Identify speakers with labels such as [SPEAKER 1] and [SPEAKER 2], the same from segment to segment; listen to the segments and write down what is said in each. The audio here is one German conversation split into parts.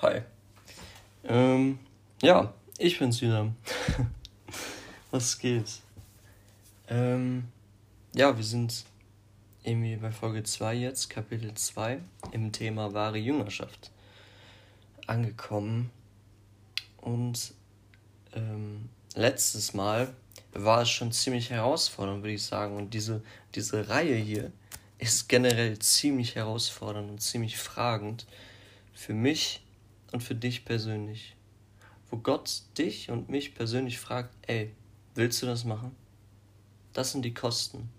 [SPEAKER 1] Hi. Ähm, ja, ich bin's wieder. Was geht? Ähm, ja, wir sind irgendwie bei Folge 2 jetzt, Kapitel 2, im Thema wahre Jüngerschaft angekommen. Und ähm, letztes Mal war es schon ziemlich herausfordernd, würde ich sagen. Und diese, diese Reihe hier ist generell ziemlich herausfordernd und ziemlich fragend für mich und für dich persönlich. Wo Gott dich und mich persönlich fragt, ey, willst du das machen? Das sind die Kosten.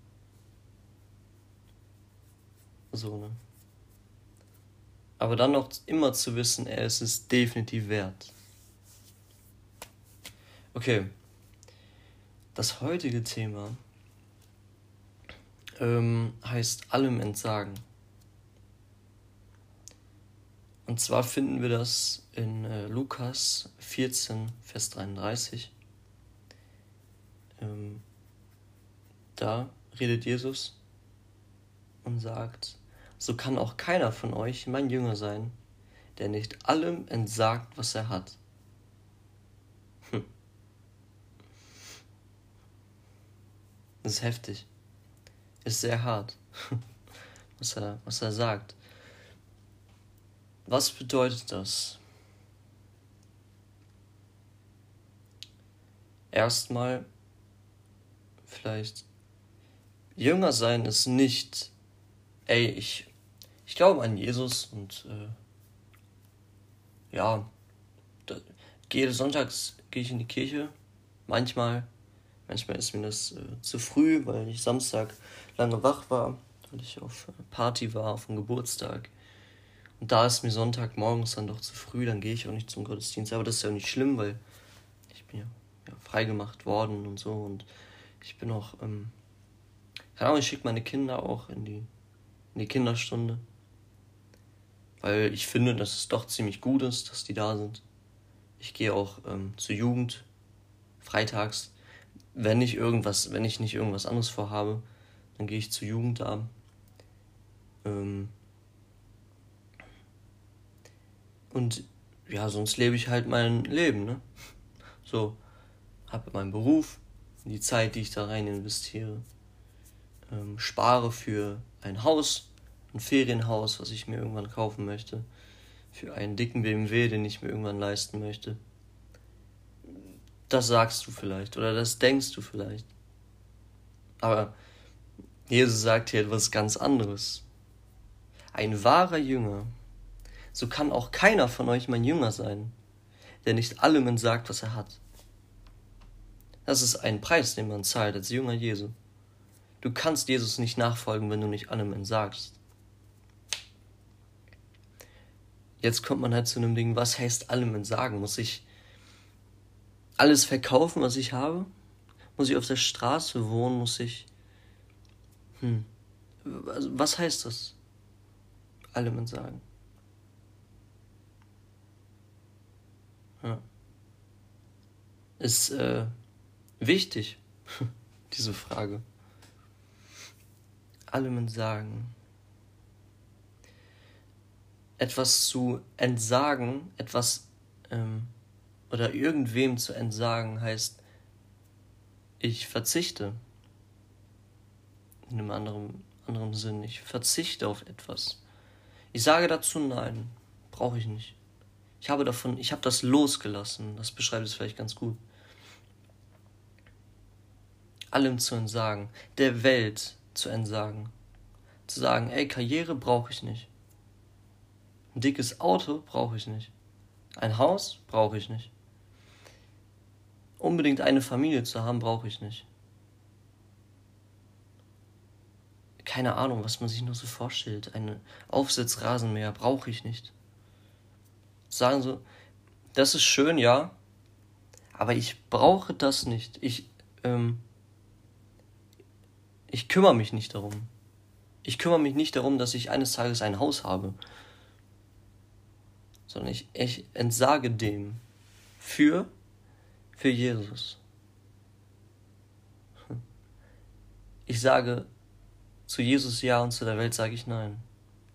[SPEAKER 1] So, ne? Aber dann noch immer zu wissen, ey, es ist definitiv wert. Okay. Das heutige Thema ähm, heißt allem entsagen. Und zwar finden wir das in äh, Lukas 14, Vers 33. Ähm, da redet Jesus und sagt, so kann auch keiner von euch mein Jünger sein, der nicht allem entsagt, was er hat. Hm. Das ist heftig ist sehr hart, was er, was er sagt. Was bedeutet das? Erstmal vielleicht Jünger sein ist nicht, ey, ich, ich glaube an Jesus und äh, ja, da, gehe sonntags gehe ich in die Kirche, manchmal, manchmal ist mir das äh, zu früh, weil ich Samstag lange wach war, weil ich auf Party war, auf dem Geburtstag. Und da ist mir Sonntagmorgens dann doch zu früh, dann gehe ich auch nicht zum Gottesdienst. Aber das ist ja nicht schlimm, weil ich bin ja, ja freigemacht worden und so. Und ich bin auch, ähm, keine Ahnung, ich schicke meine Kinder auch in die, in die Kinderstunde. Weil ich finde, dass es doch ziemlich gut ist, dass die da sind. Ich gehe auch ähm, zur Jugend freitags, wenn ich irgendwas, wenn ich nicht irgendwas anderes vorhabe. Dann gehe ich zu Jugendamt. Ähm und ja, sonst lebe ich halt mein Leben, ne? So, habe meinen Beruf, die Zeit, die ich da rein investiere, ähm, spare für ein Haus, ein Ferienhaus, was ich mir irgendwann kaufen möchte, für einen dicken BMW, den ich mir irgendwann leisten möchte. Das sagst du vielleicht oder das denkst du vielleicht. Aber Jesus sagt hier etwas ganz anderes. Ein wahrer Jünger, so kann auch keiner von euch mein Jünger sein, der nicht allem entsagt, was er hat. Das ist ein Preis, den man zahlt als Jünger Jesu. Du kannst Jesus nicht nachfolgen, wenn du nicht allem entsagst. Jetzt kommt man halt zu einem Ding, was heißt allem entsagen? Muss ich alles verkaufen, was ich habe? Muss ich auf der Straße wohnen? Muss ich hm. Was heißt das? Allem sagen. Ja. Ist äh, wichtig, diese Frage. Allem sagen. Etwas zu entsagen, etwas ähm, oder irgendwem zu entsagen heißt, ich verzichte in einem anderen, anderen Sinn. Ich verzichte auf etwas. Ich sage dazu nein, brauche ich nicht. Ich habe davon, ich habe das losgelassen. Das beschreibt es vielleicht ganz gut. Allem zu entsagen, der Welt zu entsagen. Zu sagen, ey, Karriere brauche ich nicht. Ein dickes Auto brauche ich nicht. Ein Haus brauche ich nicht. Unbedingt eine Familie zu haben brauche ich nicht. keine Ahnung, was man sich nur so vorstellt. Ein Aufsitzrasenmäher brauche ich nicht. Sagen so, das ist schön, ja, aber ich brauche das nicht. Ich, ähm, ich kümmere mich nicht darum. Ich kümmere mich nicht darum, dass ich eines Tages ein Haus habe. Sondern ich, ich entsage dem für, für Jesus. Ich sage, zu Jesus ja und zu der Welt sage ich nein.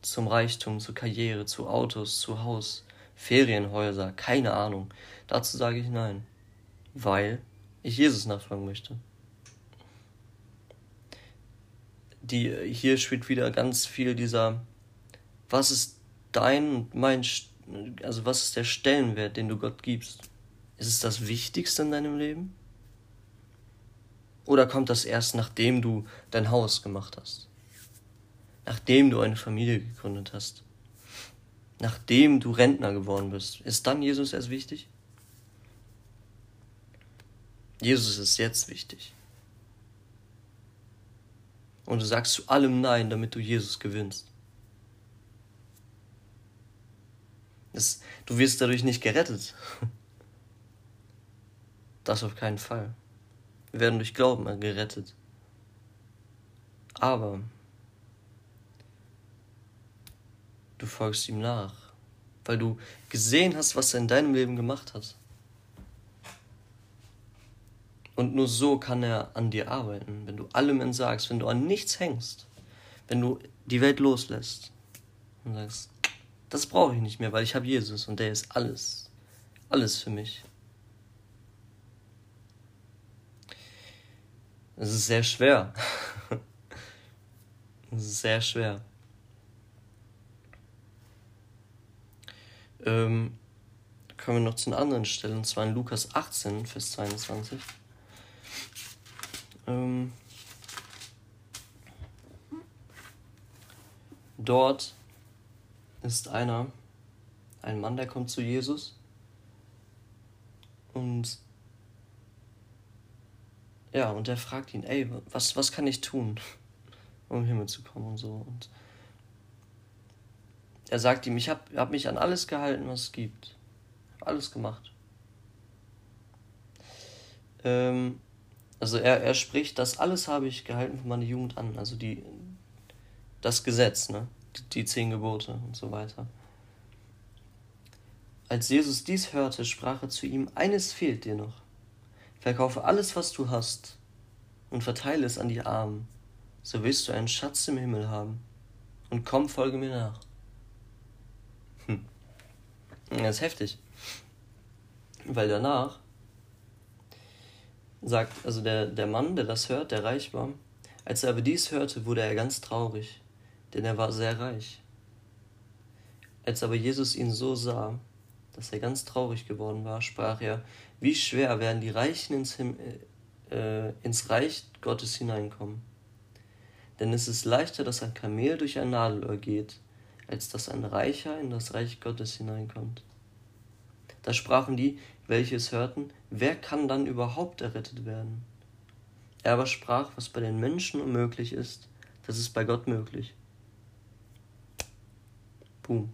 [SPEAKER 1] Zum Reichtum, zur Karriere, zu Autos, zu Haus, Ferienhäuser, keine Ahnung. Dazu sage ich nein, weil ich Jesus nachfolgen möchte. Die, hier spielt wieder ganz viel dieser, was ist dein und mein, also was ist der Stellenwert, den du Gott gibst? Ist es das Wichtigste in deinem Leben? Oder kommt das erst, nachdem du dein Haus gemacht hast? Nachdem du eine Familie gegründet hast? Nachdem du Rentner geworden bist? Ist dann Jesus erst wichtig? Jesus ist jetzt wichtig. Und du sagst zu allem Nein, damit du Jesus gewinnst. Das, du wirst dadurch nicht gerettet. Das auf keinen Fall. Wir werden durch Glauben gerettet. Aber du folgst ihm nach, weil du gesehen hast, was er in deinem Leben gemacht hat. Und nur so kann er an dir arbeiten, wenn du allem entsagst, wenn du an nichts hängst, wenn du die Welt loslässt und sagst, das brauche ich nicht mehr, weil ich habe Jesus und der ist alles, alles für mich. Es ist sehr schwer. Es ist sehr schwer. Ähm, kommen wir noch zu einer anderen Stelle, und zwar in Lukas 18, Vers 22. Ähm, dort ist einer, ein Mann, der kommt zu Jesus und ja, und er fragt ihn, ey, was, was kann ich tun, um im Himmel zu kommen und so. Und er sagt ihm, ich habe hab mich an alles gehalten, was es gibt. Alles gemacht. Ähm, also er, er spricht, das alles habe ich gehalten von meiner Jugend an. Also die, das Gesetz, ne? Die, die zehn Gebote und so weiter. Als Jesus dies hörte, sprach er zu ihm, eines fehlt dir noch. Verkaufe alles, was du hast, und verteile es an die Armen, so wirst du einen Schatz im Himmel haben. Und komm, folge mir nach. Das ist heftig. Weil danach sagt, also der, der Mann, der das hört, der reich war, als er aber dies hörte, wurde er ganz traurig, denn er war sehr reich. Als aber Jesus ihn so sah, dass er ganz traurig geworden war, sprach er, wie schwer werden die Reichen ins, Him äh, ins Reich Gottes hineinkommen. Denn es ist leichter, dass ein Kamel durch ein Nadelöhr geht, als dass ein Reicher in das Reich Gottes hineinkommt. Da sprachen die, welche es hörten, wer kann dann überhaupt errettet werden? Er aber sprach, was bei den Menschen unmöglich ist, das ist bei Gott möglich. Boom.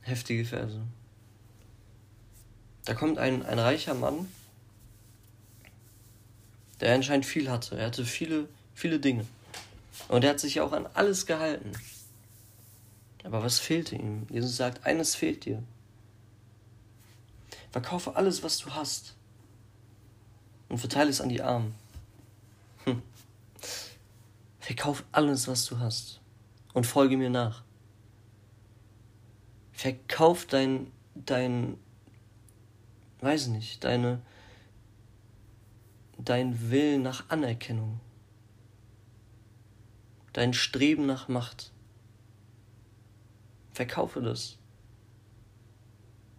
[SPEAKER 1] Heftige Verse. Da kommt ein, ein reicher Mann, der anscheinend viel hatte. Er hatte viele, viele Dinge. Und er hat sich ja auch an alles gehalten. Aber was fehlte ihm? Jesus sagt, eines fehlt dir. Verkaufe alles, was du hast. Und verteile es an die Armen. Hm. Verkauf alles, was du hast. Und folge mir nach. Verkauf dein, dein, weiß nicht, deine, dein Willen nach Anerkennung. Dein Streben nach Macht. Verkaufe das.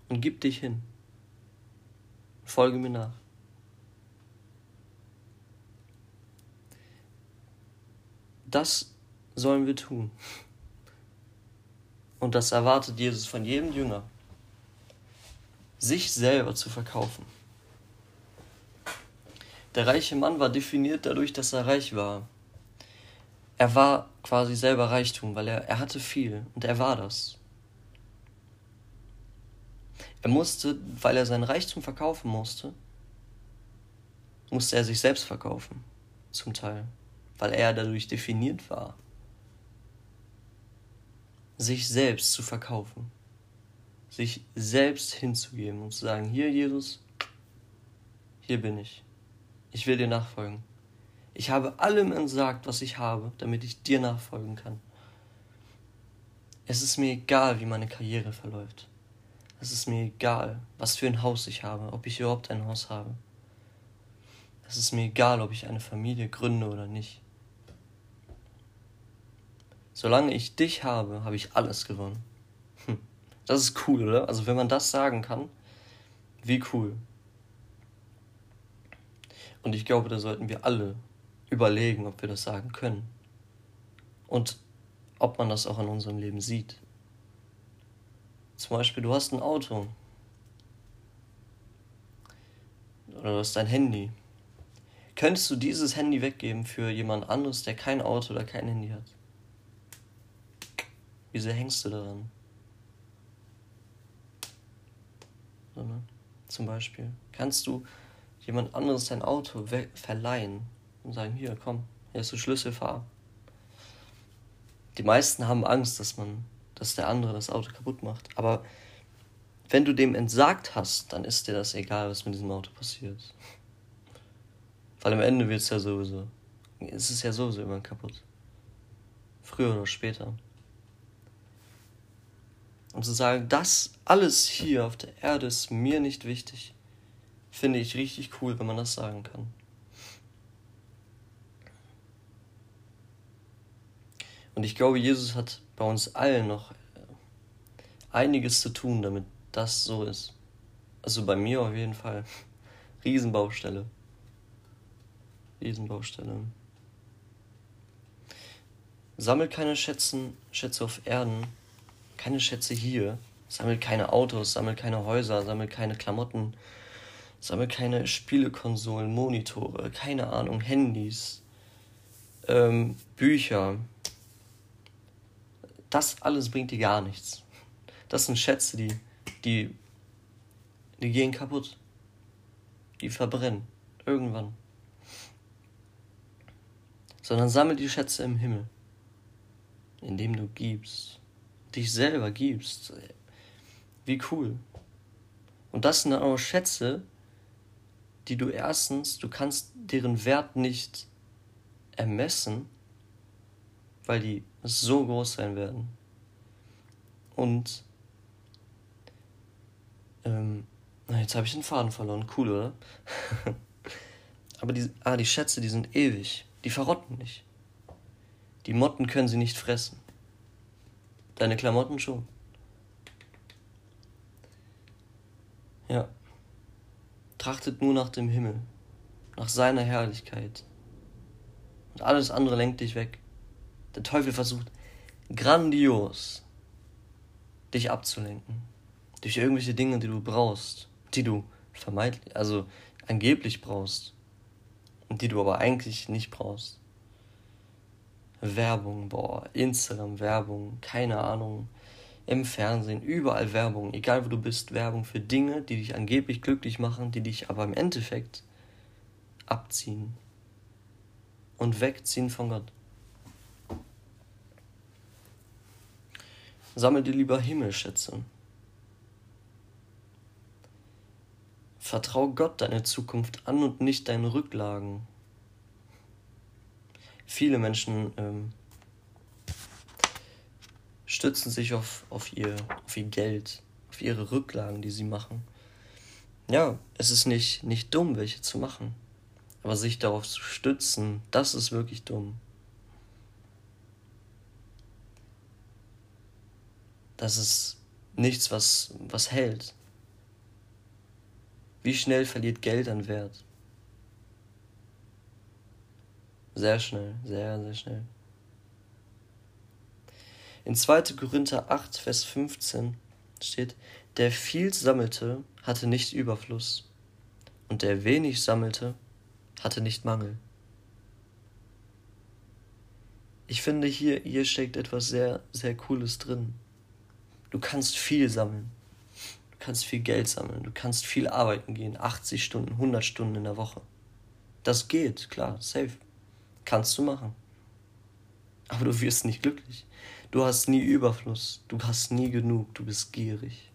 [SPEAKER 1] Und gib dich hin. Folge mir nach. Das sollen wir tun. Und das erwartet Jesus von jedem Jünger, sich selber zu verkaufen. Der reiche Mann war definiert dadurch, dass er reich war. Er war quasi selber Reichtum, weil er, er hatte viel und er war das. Er musste, weil er sein Reichtum verkaufen musste, musste er sich selbst verkaufen, zum Teil, weil er dadurch definiert war. Sich selbst zu verkaufen, sich selbst hinzugeben und zu sagen, hier Jesus, hier bin ich, ich will dir nachfolgen. Ich habe allem entsagt, was ich habe, damit ich dir nachfolgen kann. Es ist mir egal, wie meine Karriere verläuft. Es ist mir egal, was für ein Haus ich habe, ob ich überhaupt ein Haus habe. Es ist mir egal, ob ich eine Familie gründe oder nicht. Solange ich dich habe, habe ich alles gewonnen. Hm. Das ist cool, oder? Also wenn man das sagen kann, wie cool. Und ich glaube, da sollten wir alle überlegen, ob wir das sagen können. Und ob man das auch in unserem Leben sieht. Zum Beispiel, du hast ein Auto. Oder du hast ein Handy. Könntest du dieses Handy weggeben für jemand anderes, der kein Auto oder kein Handy hat? Wieso hängst du daran? So, ne? Zum Beispiel. Kannst du jemand anderes dein Auto verleihen und sagen, hier, komm, hier ist der Schlüssel, fahr. Die meisten haben Angst, dass man, dass der andere das Auto kaputt macht. Aber wenn du dem entsagt hast, dann ist dir das egal, was mit diesem Auto passiert. Weil am Ende wird es ja sowieso. Es ist ja sowieso immer kaputt. Früher oder später. Und zu sagen, das alles hier auf der Erde ist mir nicht wichtig, finde ich richtig cool, wenn man das sagen kann. Und ich glaube, Jesus hat bei uns allen noch äh, einiges zu tun, damit das so ist. Also bei mir auf jeden Fall. Riesenbaustelle. Riesenbaustelle. Sammelt keine Schätzen, Schätze auf Erden, keine Schätze hier, sammelt keine Autos, sammelt keine Häuser, sammelt keine Klamotten, sammelt keine Spielekonsolen, Monitore, keine Ahnung, Handys, ähm, Bücher. Das alles bringt dir gar nichts. Das sind Schätze, die, die, die gehen kaputt. Die verbrennen. Irgendwann. Sondern sammel die Schätze im Himmel, indem du gibst dich selber gibst. Wie cool. Und das sind dann auch Schätze, die du erstens, du kannst deren Wert nicht ermessen, weil die so groß sein werden. Und ähm, jetzt habe ich den Faden verloren. Cool, oder? Aber die, ah, die Schätze, die sind ewig. Die verrotten nicht. Die Motten können sie nicht fressen. Deine Klamotten schon. Ja. Trachtet nur nach dem Himmel, nach seiner Herrlichkeit. Und alles andere lenkt dich weg. Der Teufel versucht grandios dich abzulenken. Durch irgendwelche Dinge, die du brauchst, die du vermeintlich, also angeblich brauchst. Und die du aber eigentlich nicht brauchst. Werbung, boah, Instagram, Werbung, keine Ahnung, im Fernsehen, überall Werbung, egal wo du bist, Werbung für Dinge, die dich angeblich glücklich machen, die dich aber im Endeffekt abziehen und wegziehen von Gott. Sammel dir lieber Himmelschätze. Vertrau Gott deine Zukunft an und nicht deinen Rücklagen viele Menschen ähm, stützen sich auf, auf, ihr, auf ihr Geld, auf ihre Rücklagen, die sie machen. Ja, es ist nicht, nicht dumm, welche zu machen. Aber sich darauf zu stützen, das ist wirklich dumm. Das ist nichts, was, was hält. Wie schnell verliert Geld an Wert? Sehr schnell, sehr, sehr schnell. In 2. Korinther 8, Vers 15 steht, der viel sammelte, hatte nicht Überfluss, und der wenig sammelte, hatte nicht Mangel. Ich finde, hier, hier steckt etwas sehr, sehr Cooles drin. Du kannst viel sammeln. Du kannst viel Geld sammeln. Du kannst viel arbeiten gehen. 80 Stunden, 100 Stunden in der Woche. Das geht, klar, safe. Kannst du machen. Aber du wirst nicht glücklich. Du hast nie Überfluss. Du hast nie genug. Du bist gierig.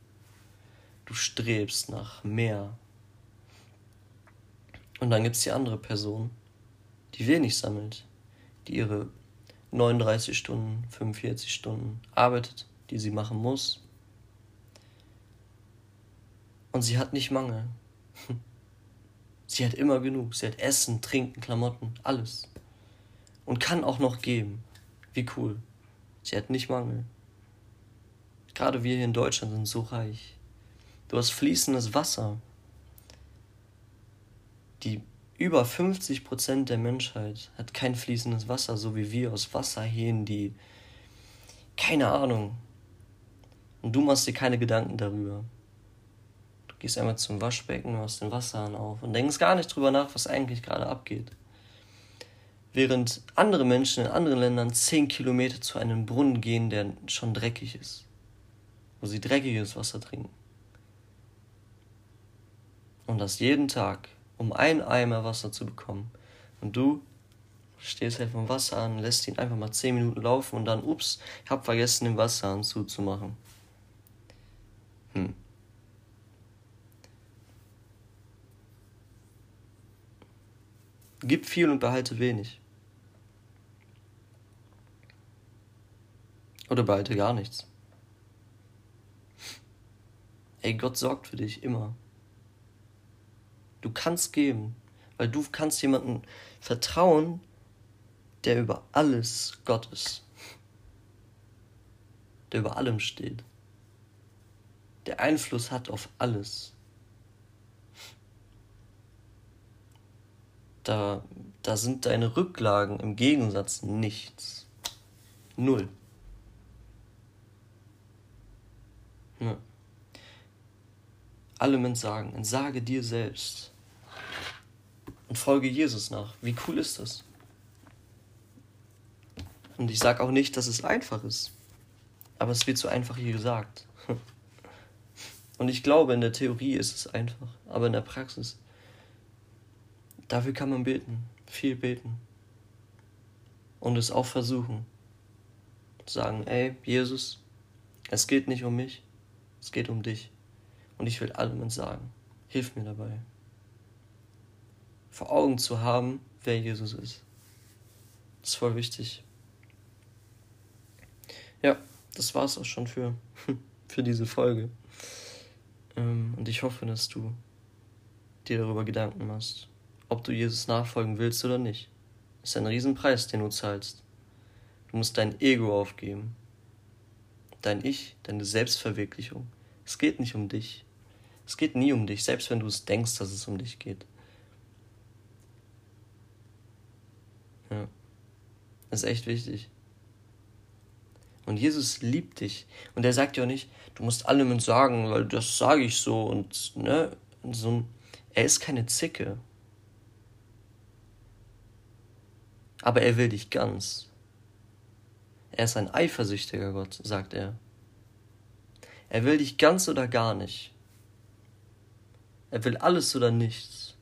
[SPEAKER 1] Du strebst nach mehr. Und dann gibt es die andere Person, die wenig sammelt, die ihre 39 Stunden, 45 Stunden arbeitet, die sie machen muss. Und sie hat nicht Mangel. Sie hat immer genug. Sie hat Essen, Trinken, Klamotten, alles. Und kann auch noch geben. Wie cool. Sie hat nicht Mangel. Gerade wir hier in Deutschland sind so reich. Du hast fließendes Wasser. Die über 50 Prozent der Menschheit hat kein fließendes Wasser, so wie wir aus Wasserhähnen, die keine Ahnung. Und du machst dir keine Gedanken darüber. Du gehst einmal zum Waschbecken, machst den Wasserhahn auf und denkst gar nicht drüber nach, was eigentlich gerade abgeht. Während andere Menschen in anderen Ländern 10 Kilometer zu einem Brunnen gehen, der schon dreckig ist, wo sie dreckiges Wasser trinken. Und das jeden Tag um einen Eimer Wasser zu bekommen. Und du stehst halt vom Wasser an, lässt ihn einfach mal 10 Minuten laufen und dann, ups, ich hab vergessen, den Wasserhahn zuzumachen. Hm. Gib viel und behalte wenig. Oder behalte gar nichts. Ey, Gott sorgt für dich immer. Du kannst geben, weil du kannst jemandem vertrauen, der über alles Gott ist. Der über allem steht. Der Einfluss hat auf alles. Da, da sind deine Rücklagen im Gegensatz nichts. Null. Ja. Allem entsagen. Entsage dir selbst und folge Jesus nach. Wie cool ist das? Und ich sage auch nicht, dass es einfach ist, aber es wird so einfach hier gesagt. Und ich glaube, in der Theorie ist es einfach, aber in der Praxis, dafür kann man beten, viel beten. Und es auch versuchen. Sagen, ey, Jesus, es geht nicht um mich, es geht um dich. Und ich will allem sagen, hilf mir dabei vor Augen zu haben, wer Jesus ist. Das ist voll wichtig. Ja, das war es auch schon für, für diese Folge. Ähm, und ich hoffe, dass du dir darüber Gedanken machst, ob du Jesus nachfolgen willst oder nicht. Das ist ein Riesenpreis, den du zahlst. Du musst dein Ego aufgeben. Dein Ich, deine Selbstverwirklichung. Es geht nicht um dich. Es geht nie um dich, selbst wenn du es denkst, dass es um dich geht. Ja. Das ist echt wichtig. Und Jesus liebt dich. Und er sagt ja nicht, du musst allem sagen, weil das sage ich so und, ne, so. Er ist keine Zicke. Aber er will dich ganz. Er ist ein eifersüchtiger Gott, sagt er. Er will dich ganz oder gar nicht. Er will alles oder nichts.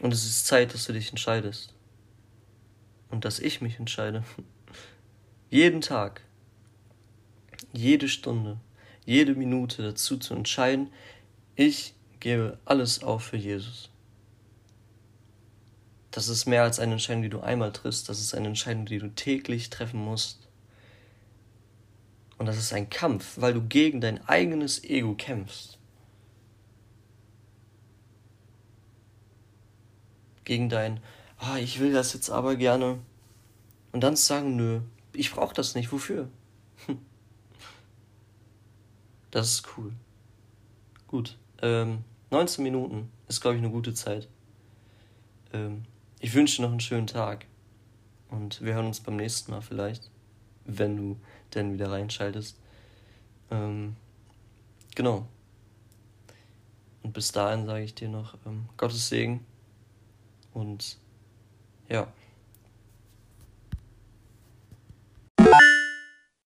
[SPEAKER 1] Und es ist Zeit, dass du dich entscheidest. Und dass ich mich entscheide. Jeden Tag, jede Stunde, jede Minute dazu zu entscheiden, ich gebe alles auf für Jesus. Das ist mehr als eine Entscheidung, die du einmal triffst. Das ist eine Entscheidung, die du täglich treffen musst. Und das ist ein Kampf, weil du gegen dein eigenes Ego kämpfst. gegen dein, ah, ich will das jetzt aber gerne. Und dann zu sagen, nö, ich brauche das nicht, wofür? Das ist cool. Gut. Ähm, 19 Minuten ist, glaube ich, eine gute Zeit. Ähm, ich wünsche dir noch einen schönen Tag. Und wir hören uns beim nächsten Mal vielleicht, wenn du denn wieder reinschaltest. Ähm, genau. Und bis dahin sage ich dir noch ähm, Gottes Segen und ja.